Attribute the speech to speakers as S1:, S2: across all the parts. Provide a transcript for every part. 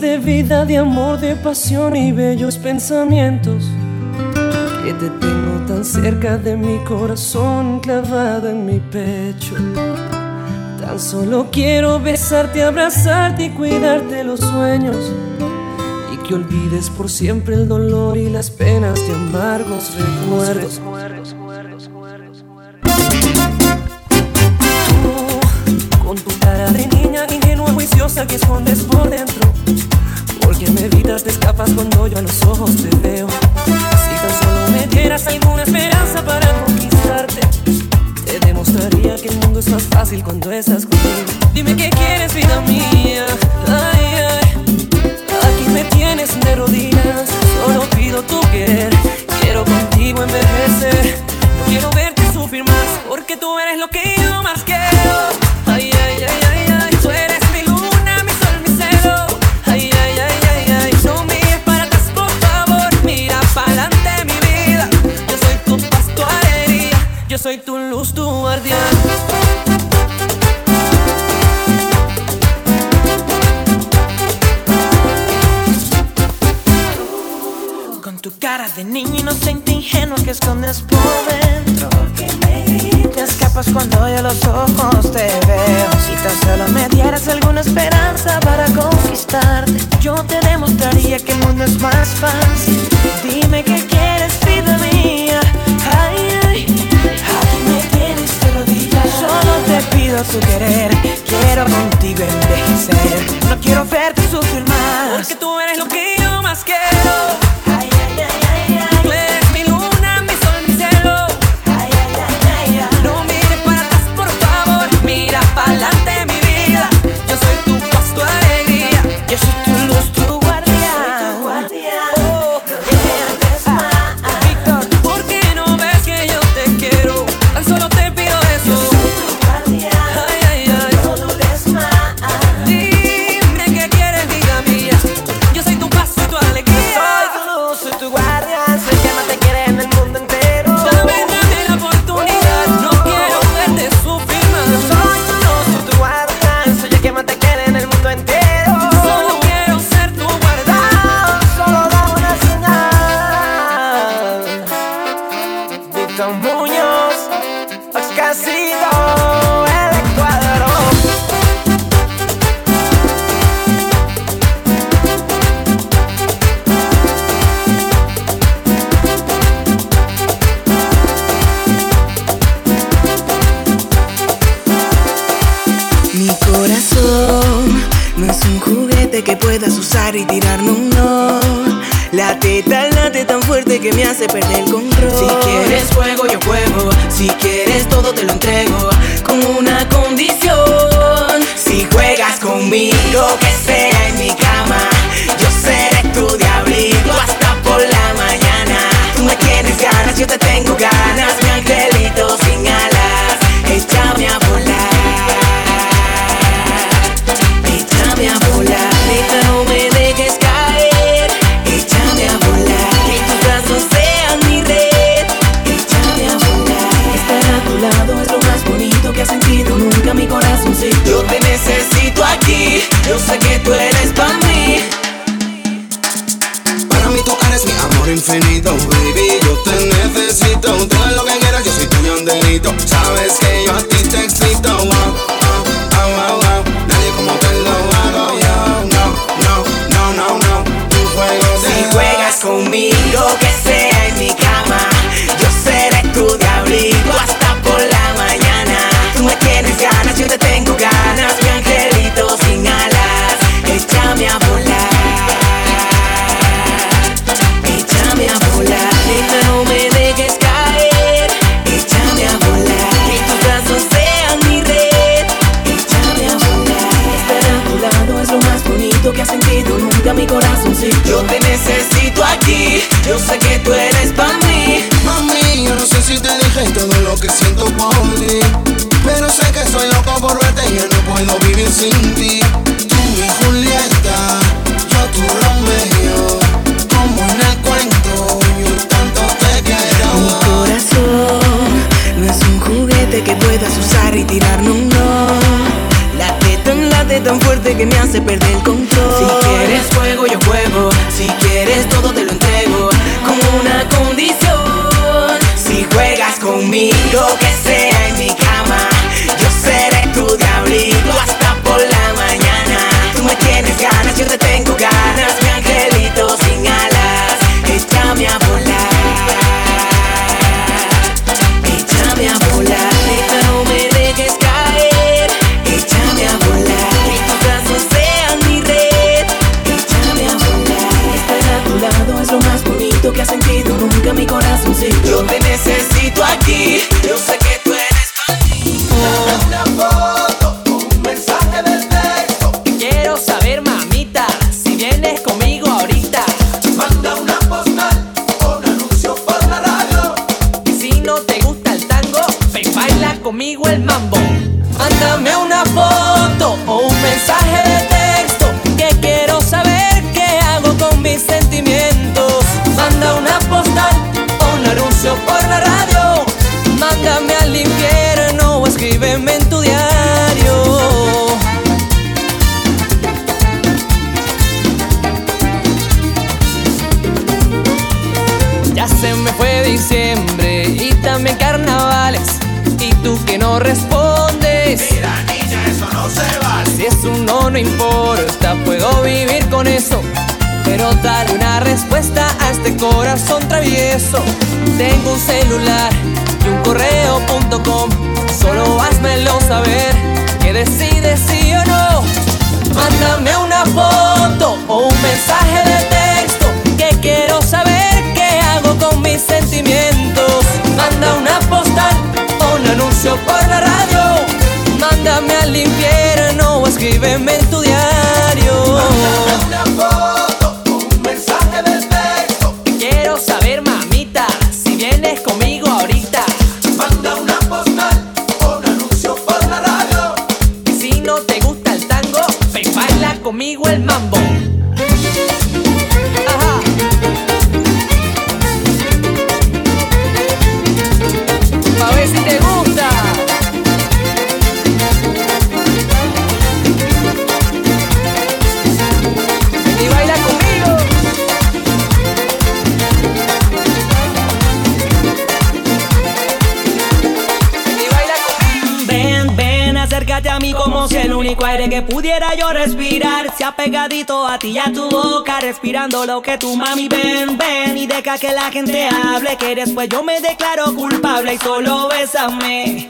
S1: De vida, de amor, de pasión y bellos pensamientos. Que te tengo tan cerca de mi corazón, clavado en mi pecho. Tan solo quiero besarte, abrazarte y cuidarte los sueños. Y que olvides por siempre el dolor y las penas de amargos recuerdos. Con tu cara de niña ingenua, juiciosa que escondes te escapas cuando yo a los ojos te veo. Si tan solo me dieras alguna esperanza para conquistarte, te demostraría que el mundo es más fácil cuando estás conmigo. Dime qué quieres, vida mía.
S2: 翻。tengo un
S3: celular y un correo.com. Solo házmelo saber que decides sí o no. Mándame una foto o un mensaje de texto que quiero saber qué hago con mis sentimientos. Manda una postal o un anuncio por la radio. Mándame al infierno o escríbeme en tu diario.
S4: pegadito a ti y a tu boca, respirando lo que tu mami ven, ven y deja que la gente hable, que después yo me declaro culpable y solo bésame,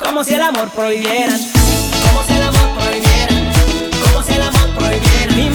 S4: como si el amor prohibiera, como si el amor prohibiera, como si el amor prohibiera. Mi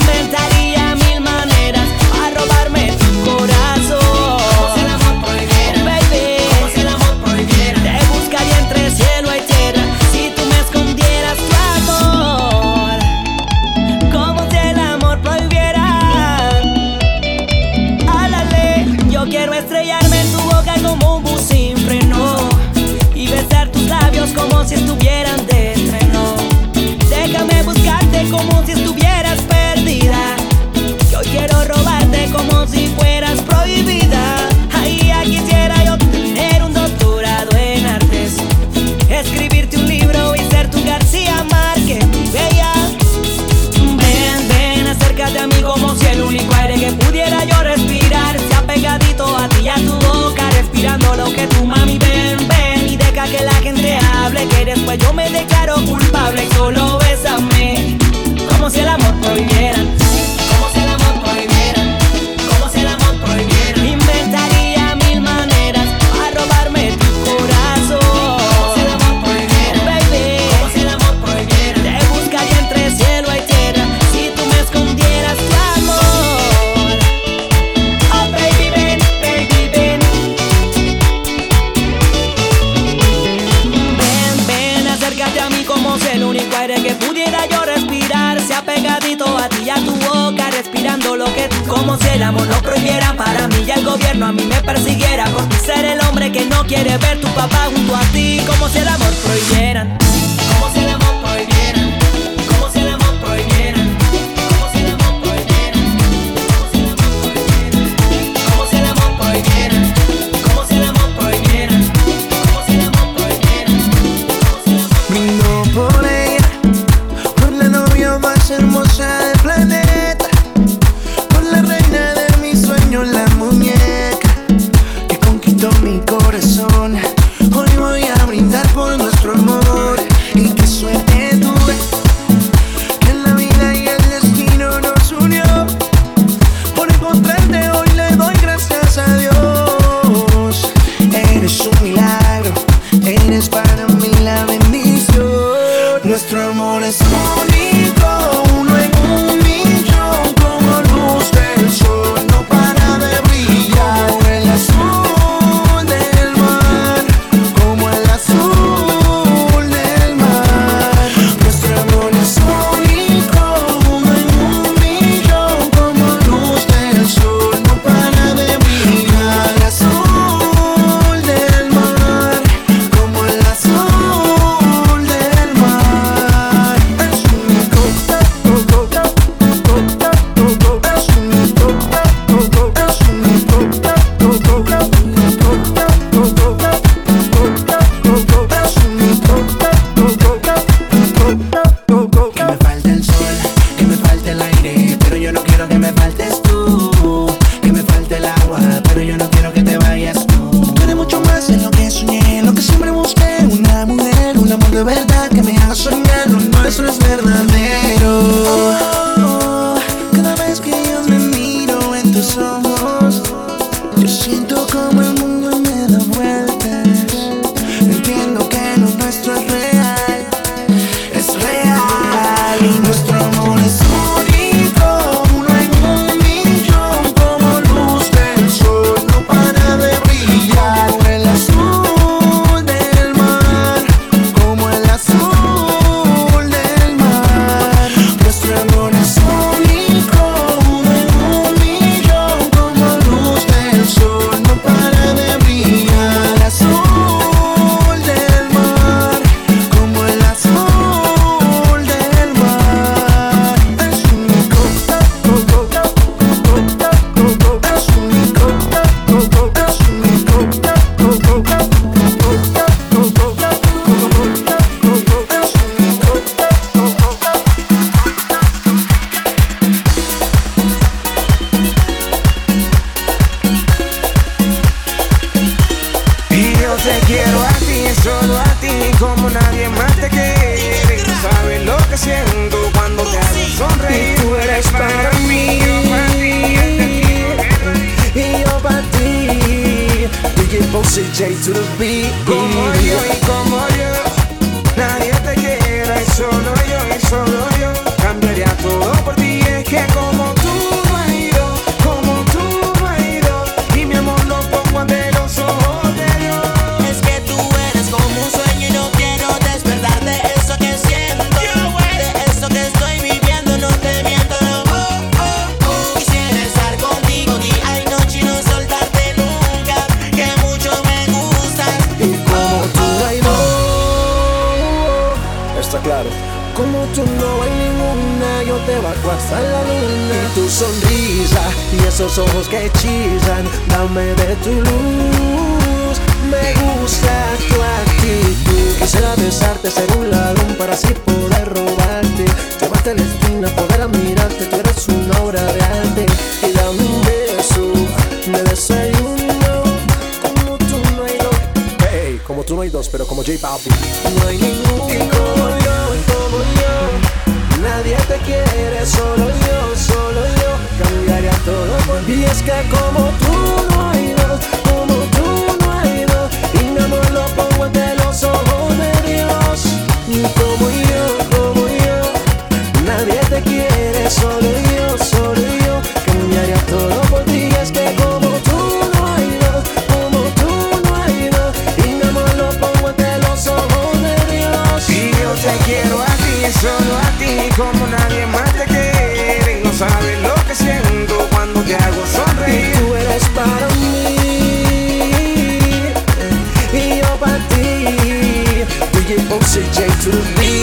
S2: OCJ to
S5: me.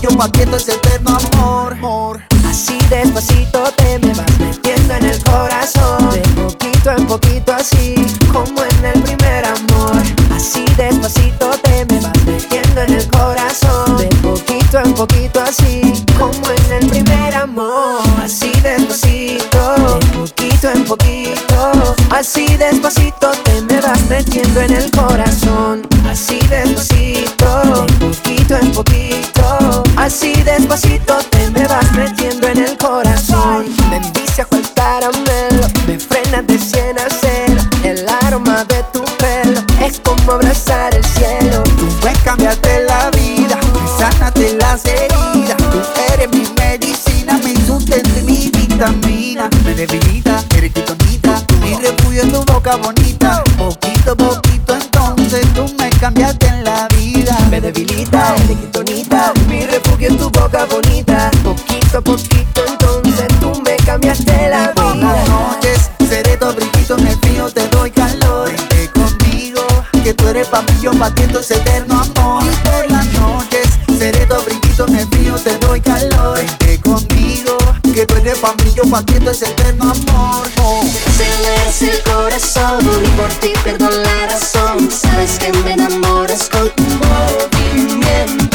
S2: Yo
S5: pa' ti
S6: esto es eterno amor. amor.
S7: Así despacito te
S5: me vas metiendo en el corazón. De poquito en poquito así, como en el primer amor. Así despacito te me vas metiendo en el corazón. De poquito en poquito así, como en el primer amor. Así despacito, de poquito en poquito. Así despacito te me vas metiendo en el corazón. Así despacito, Así despacito te me vas metiendo en el corazón. Me envicia cual caramelo, me frena de cien a cero. El aroma de tu pelo es como abrazar el cielo.
S6: Tú puedes cambiarte la vida, sánate las heridas. Tú eres mi medicina, mi sustento y mi vitamina. Me debilita, eres titonita, mi refugio en tu boca bonita. Poquito poquito entonces tú me cambiaste
S5: debilita, eres quitonita, mi refugio en tu boca bonita. Poquito a poquito entonces tú me cambiaste la
S6: Por
S5: vida.
S6: las noches seré tu abriguito en el frío, te doy calor. Vente conmigo, que tú eres pa' mí, yo pa' ti, eterno amor. Por las noches seré tu abriguito en el frío, te doy calor. Vente conmigo, que tú eres pa' mí, yo pa' ti, eterno amor. Oh.
S8: Aceleras el corazón y por ti pierdo la razón. Sabes que me enamoras con tu movimiento. No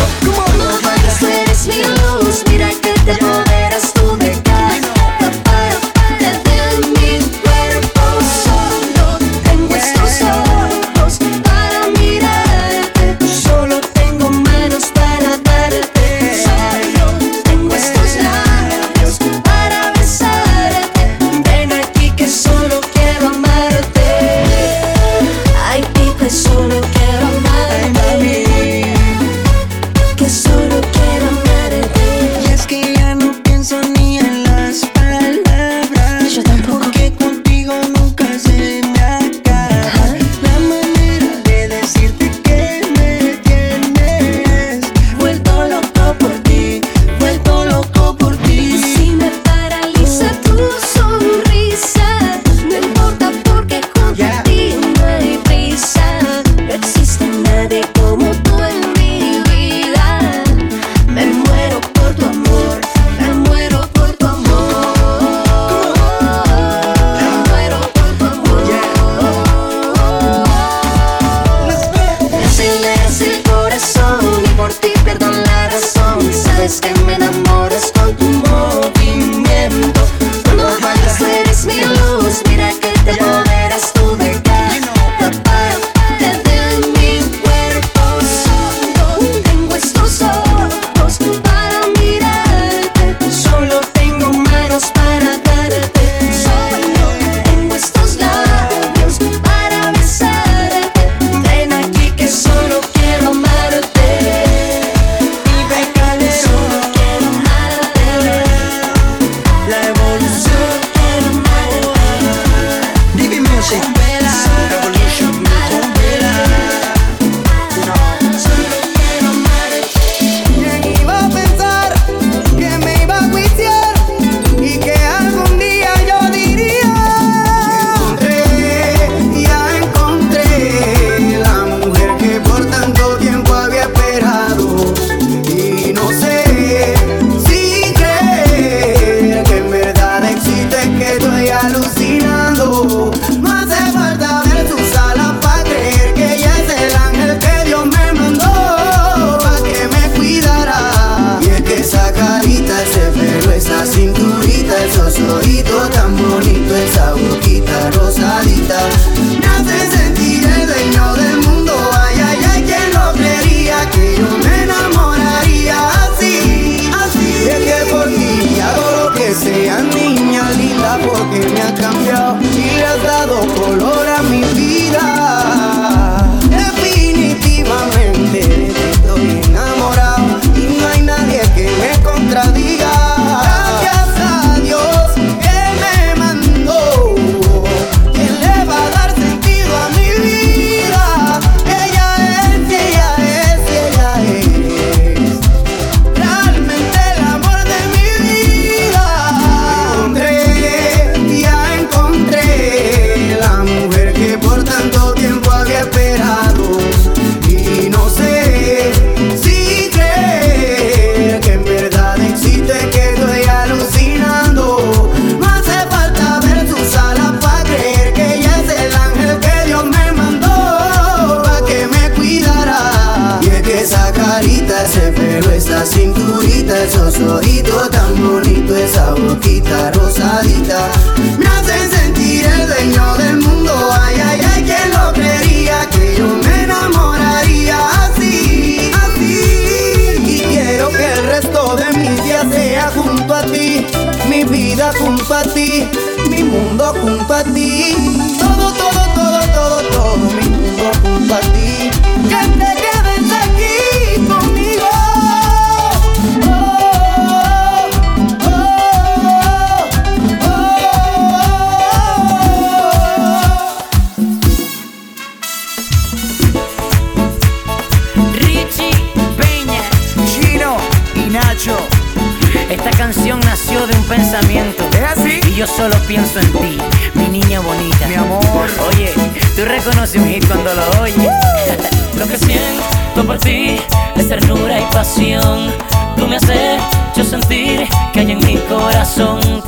S8: sentir que hay en mi corazón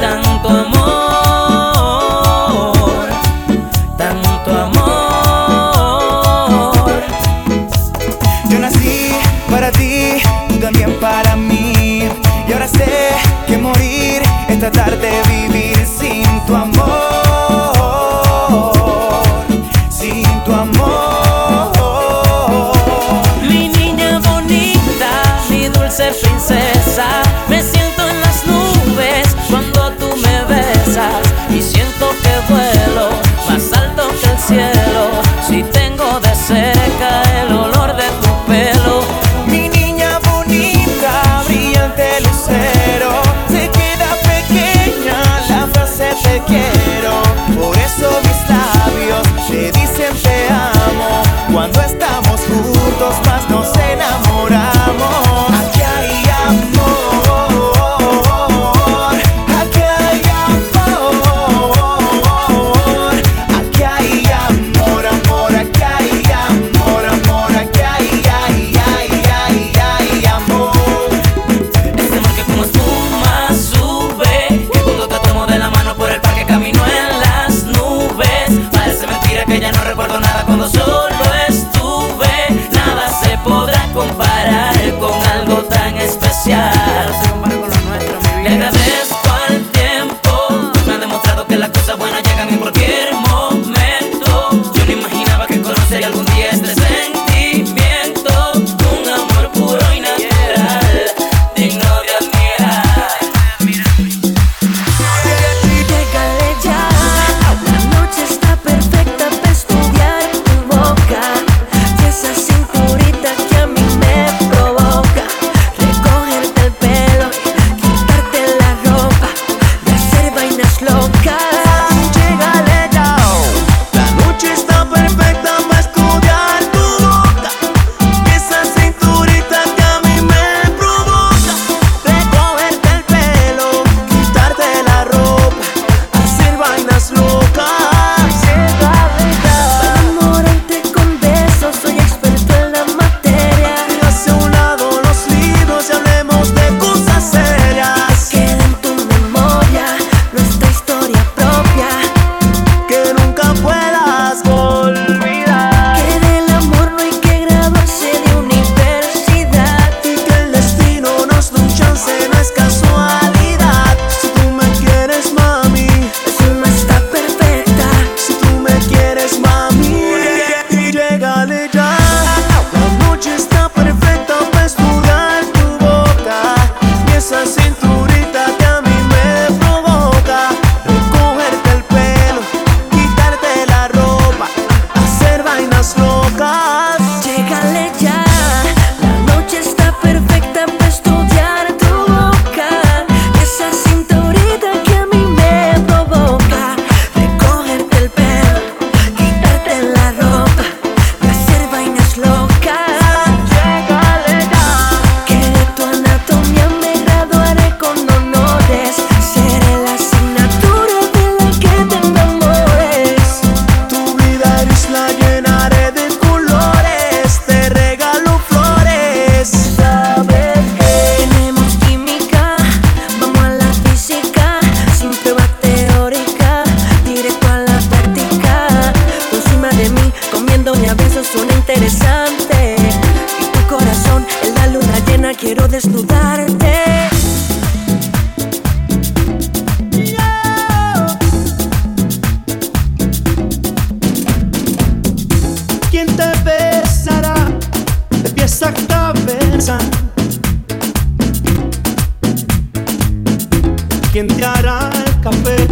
S6: ¿Quién te
S4: hará el
S9: café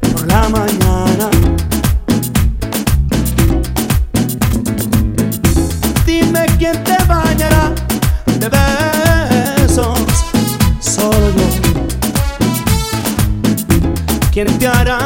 S9: por la mañana? Dime quién te bañará de besos, solo yo. ¿Quién te hará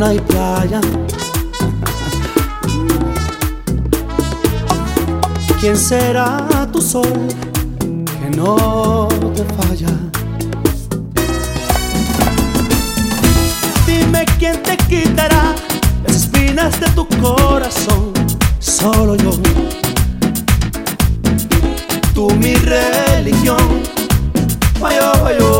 S9: y playa. ¿Quién será tu sol que no te falla? Dime quién te quitará las espinas de tu corazón, solo yo. Tú mi religión, ay, ay, ay.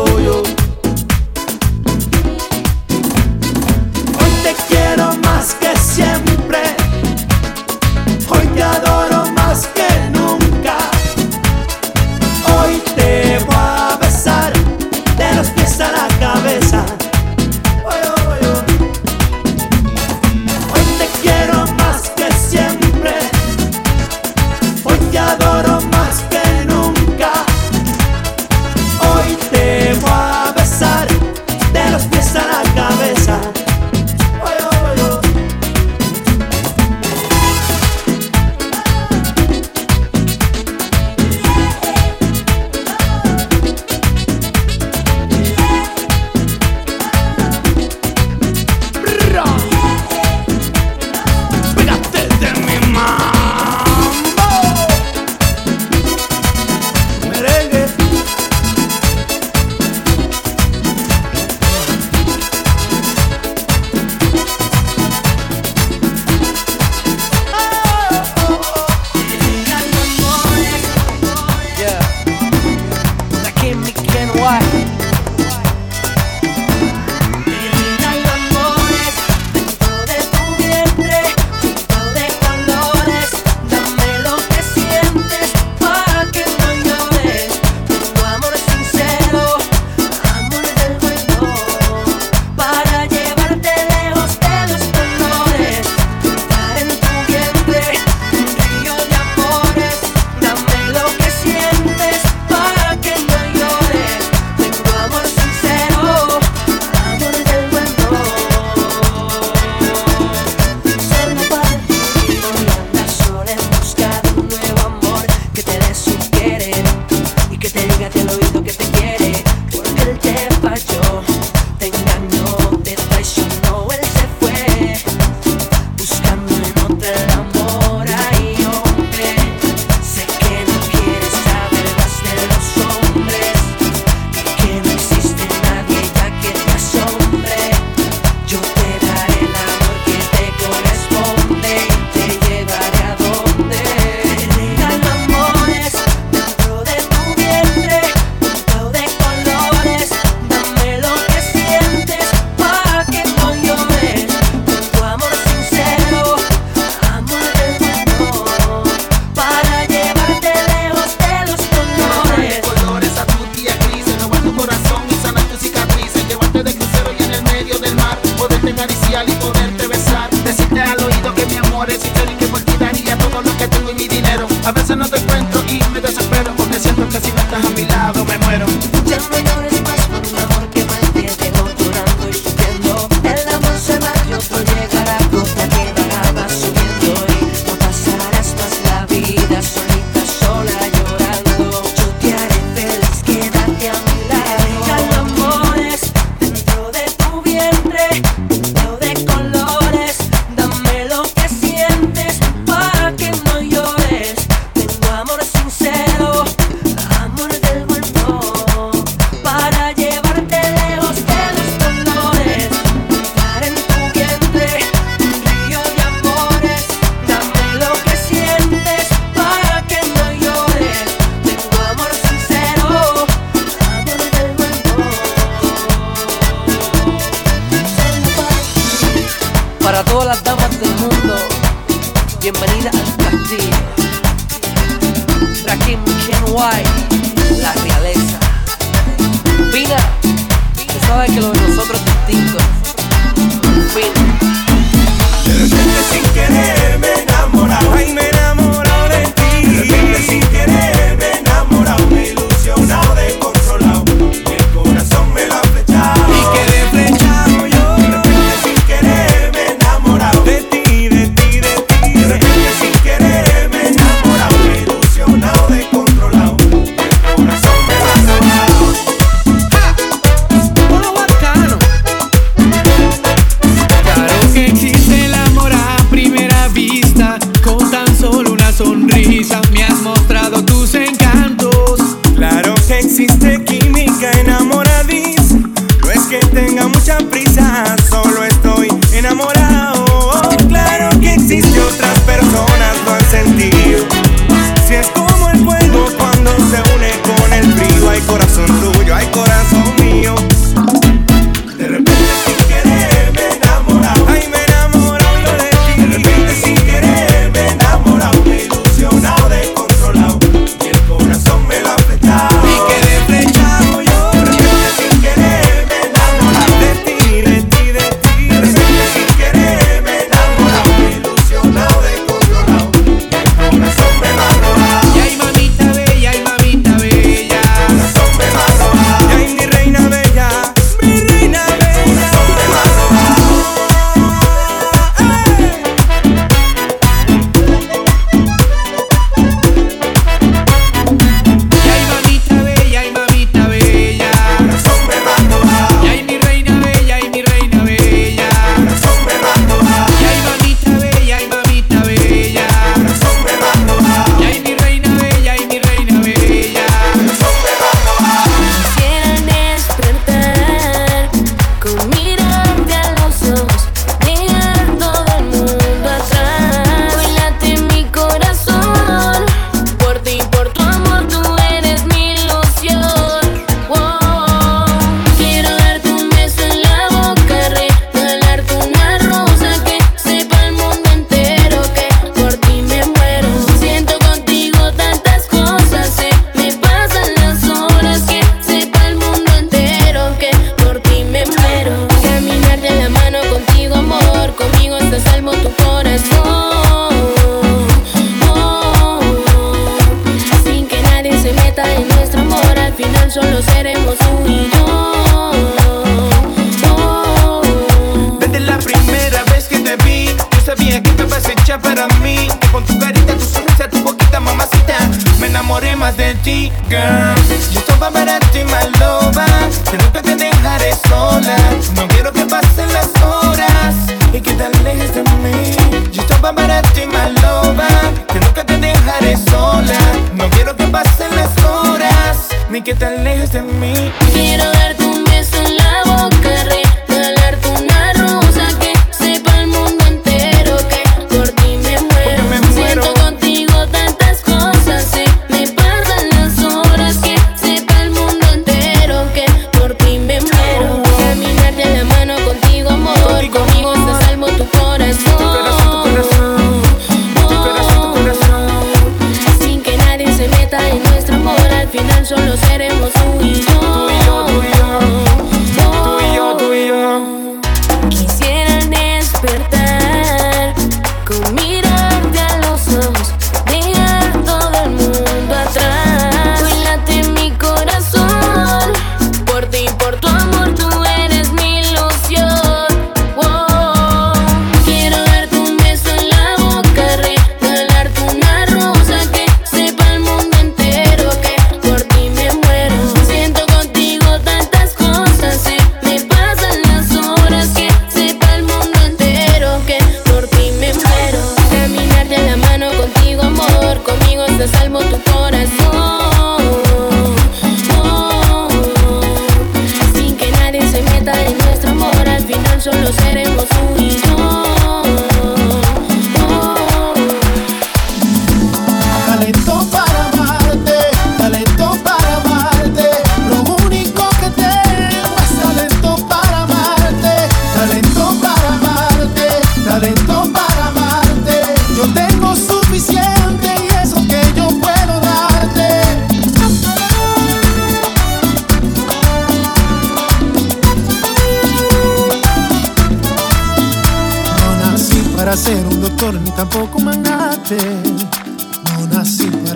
S9: Te
S10: alejes de mí.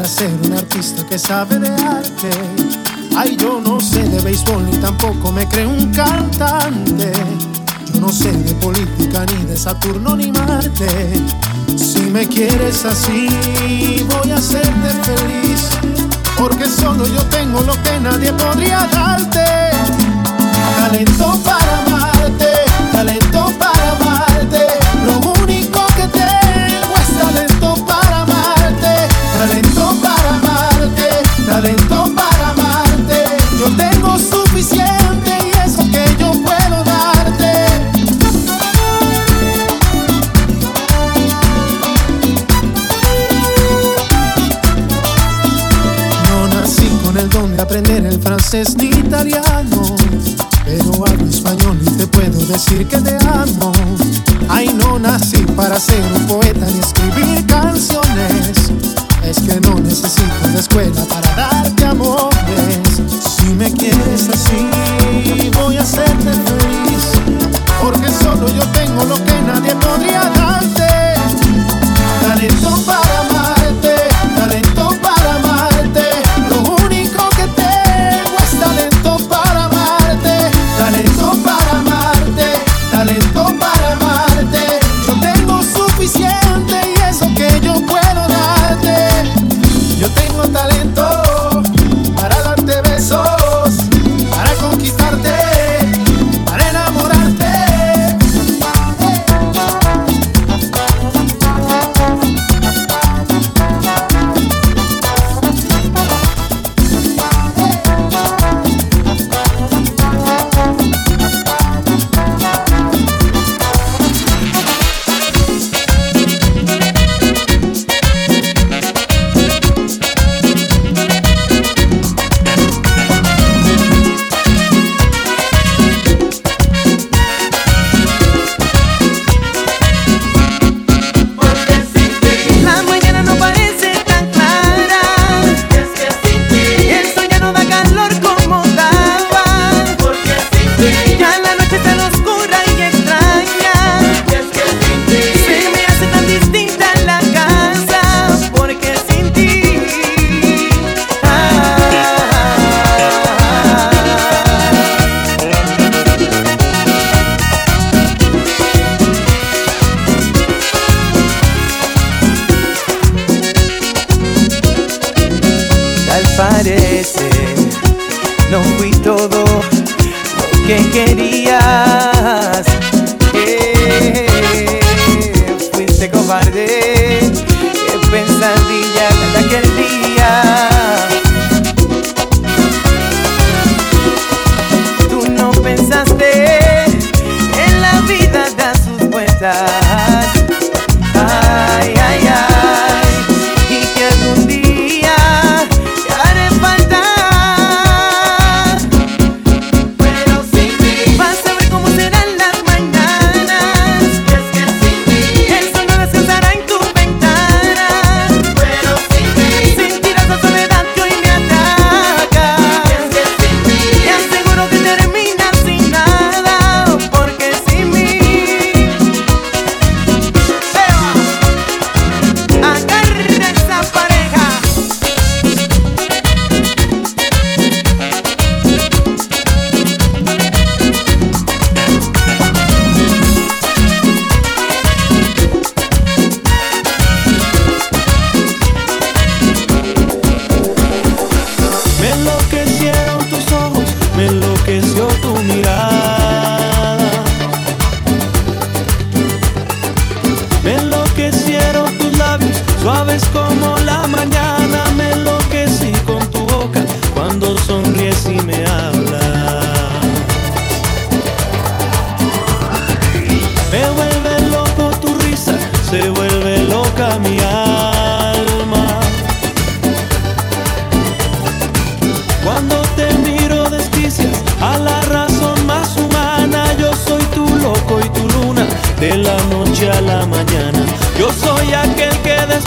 S11: ser un artista que sabe de arte. Ay, yo no sé de béisbol ni tampoco me creo un cantante. Yo no sé de política ni de Saturno ni Marte. Si me quieres así, voy a hacerte feliz. Porque solo yo tengo lo que nadie podría darte. Talento para amarte, talento para amarte ni italiano, pero hablo español y te puedo decir que te amo. Ay, no nací para ser un poeta ni escribir canciones. Es que no necesito la escuela para darte amores. Si me quieres así, voy a hacerte feliz. Porque solo yo tengo lo que nadie podría darte. Talento para.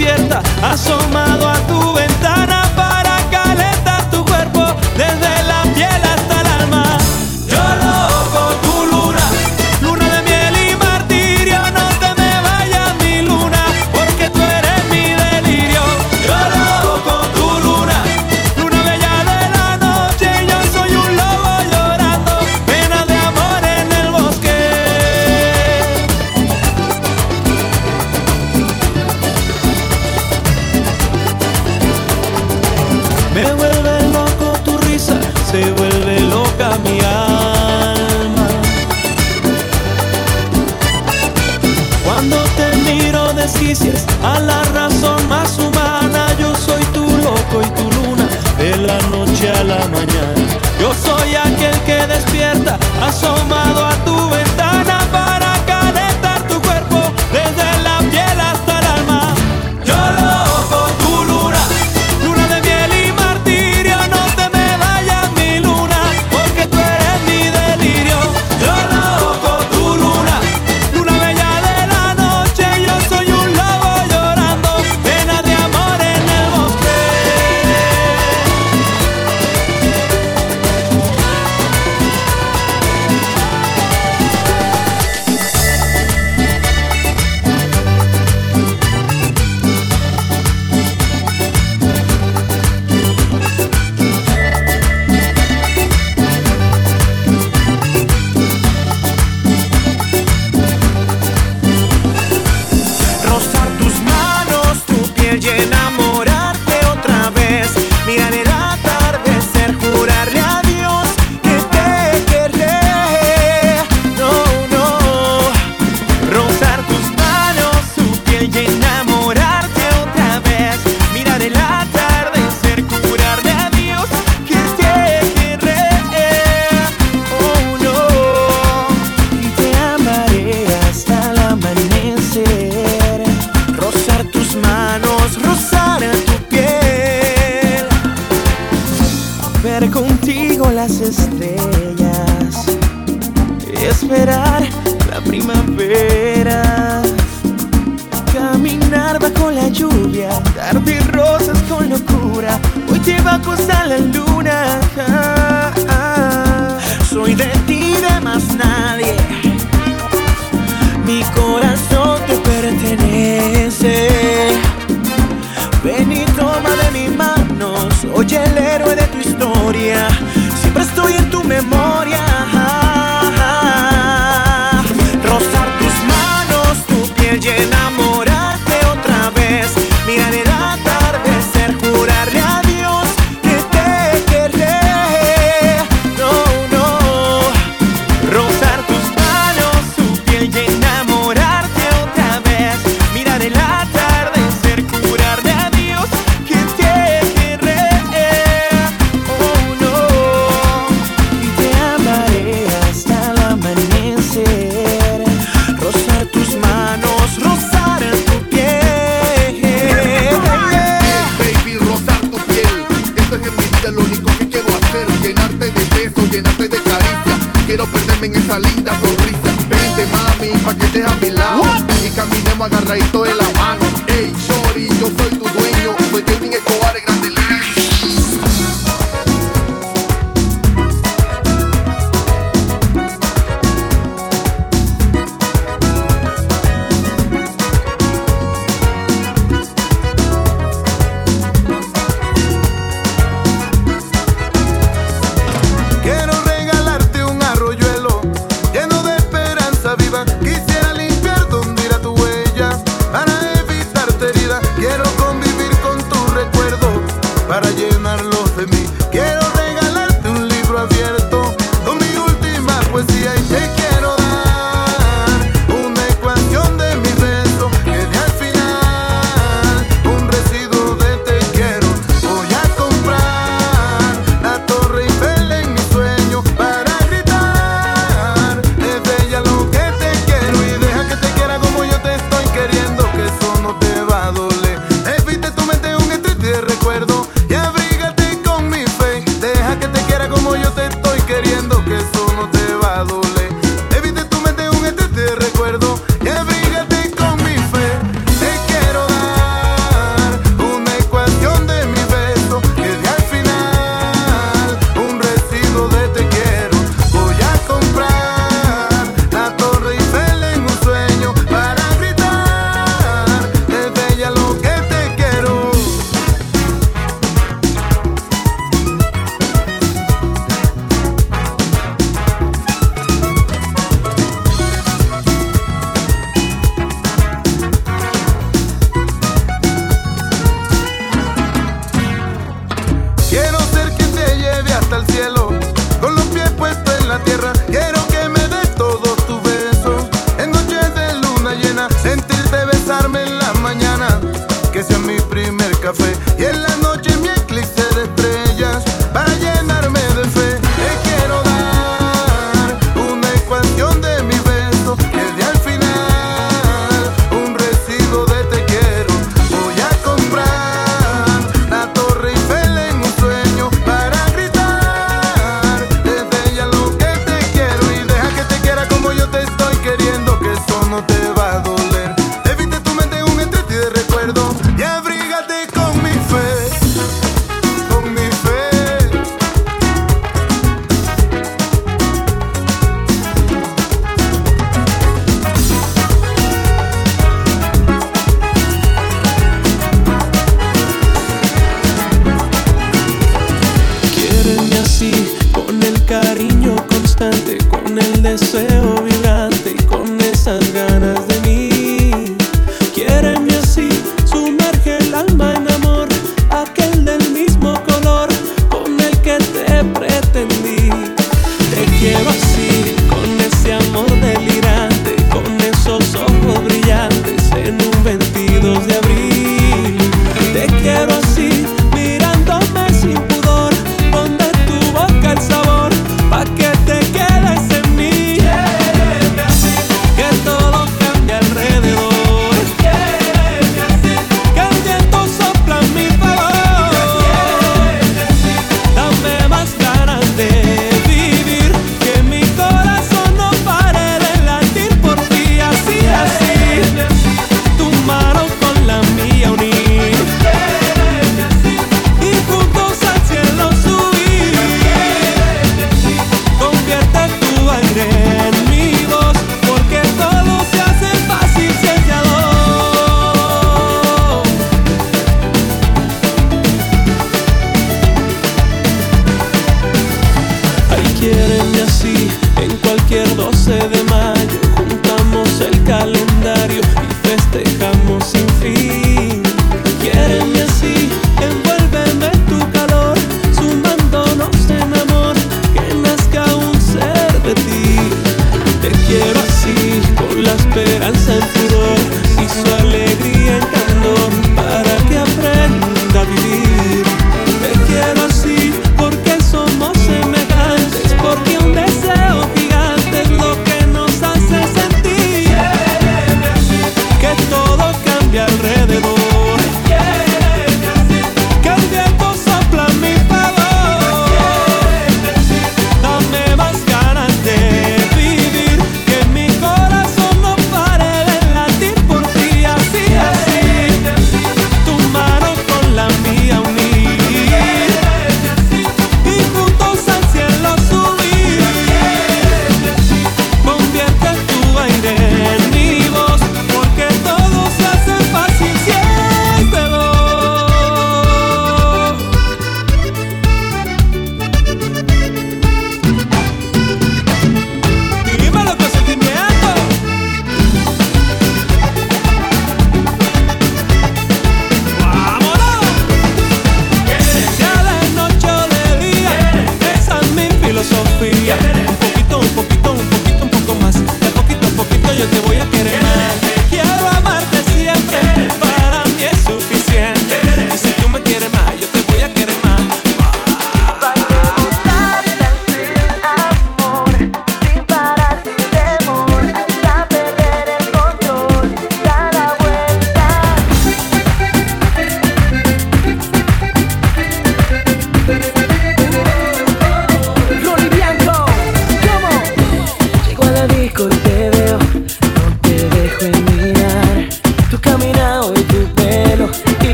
S9: despierta, asomado a tu ventana.
S12: quiero perderme en esa linda sonrisa. Vente mami, pa' que estés a mi lado. Y caminemos agarradito de la
S13: café.